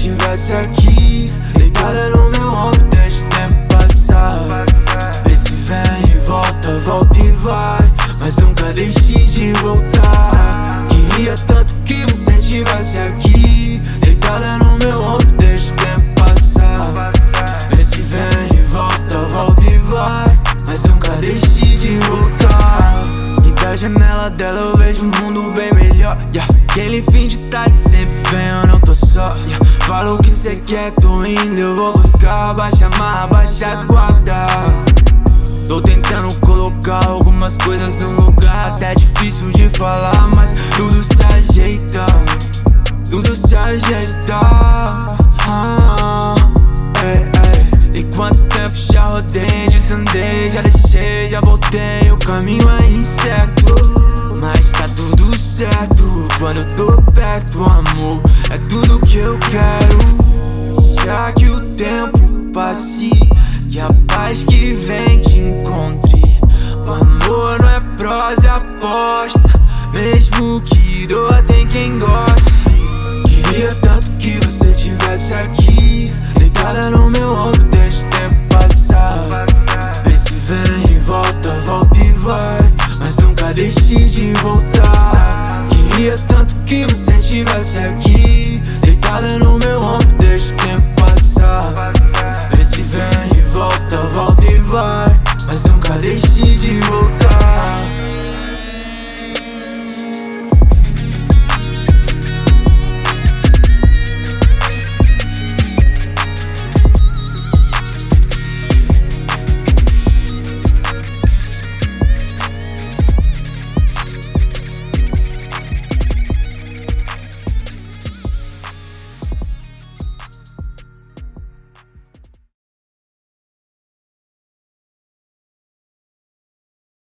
tivesse aqui, deitada no meu ombro, deixa o tempo passar. Vê se vem e volta, volta e vai, mas nunca deixe de voltar. Queria tanto que você tivesse aqui, deitada no meu ombro, deixa o tempo passar. Vê se vem e volta, volta e vai, mas nunca deixe de voltar. E da janela dela eu vejo um mundo bem melhor. Yeah. Aquele fim de tarde sempre vem, cê quer, tô indo, eu vou buscar. Baixa marra, baixa guarda. Tô tentando colocar algumas coisas no lugar. Até difícil de falar, mas tudo se ajeita. Tudo se ajeita. Ah, ei, ei. E quanto tempo já rodei, desandei, já deixei, já voltei. O caminho é incerto, mas tá tudo certo. Quando eu tô perto, amor, é tudo que eu quero. Que você tivesse aqui Deitada no meu ombro, deixa o tempo passar. Vem se vem, volta, volta e vai. Mas nunca deixe de voltar. Queria tanto que você estivesse aqui Deitada no meu ombro, deixa o tempo passar. Vem se vem, volta, volta e vai. Mas nunca deixe de voltar.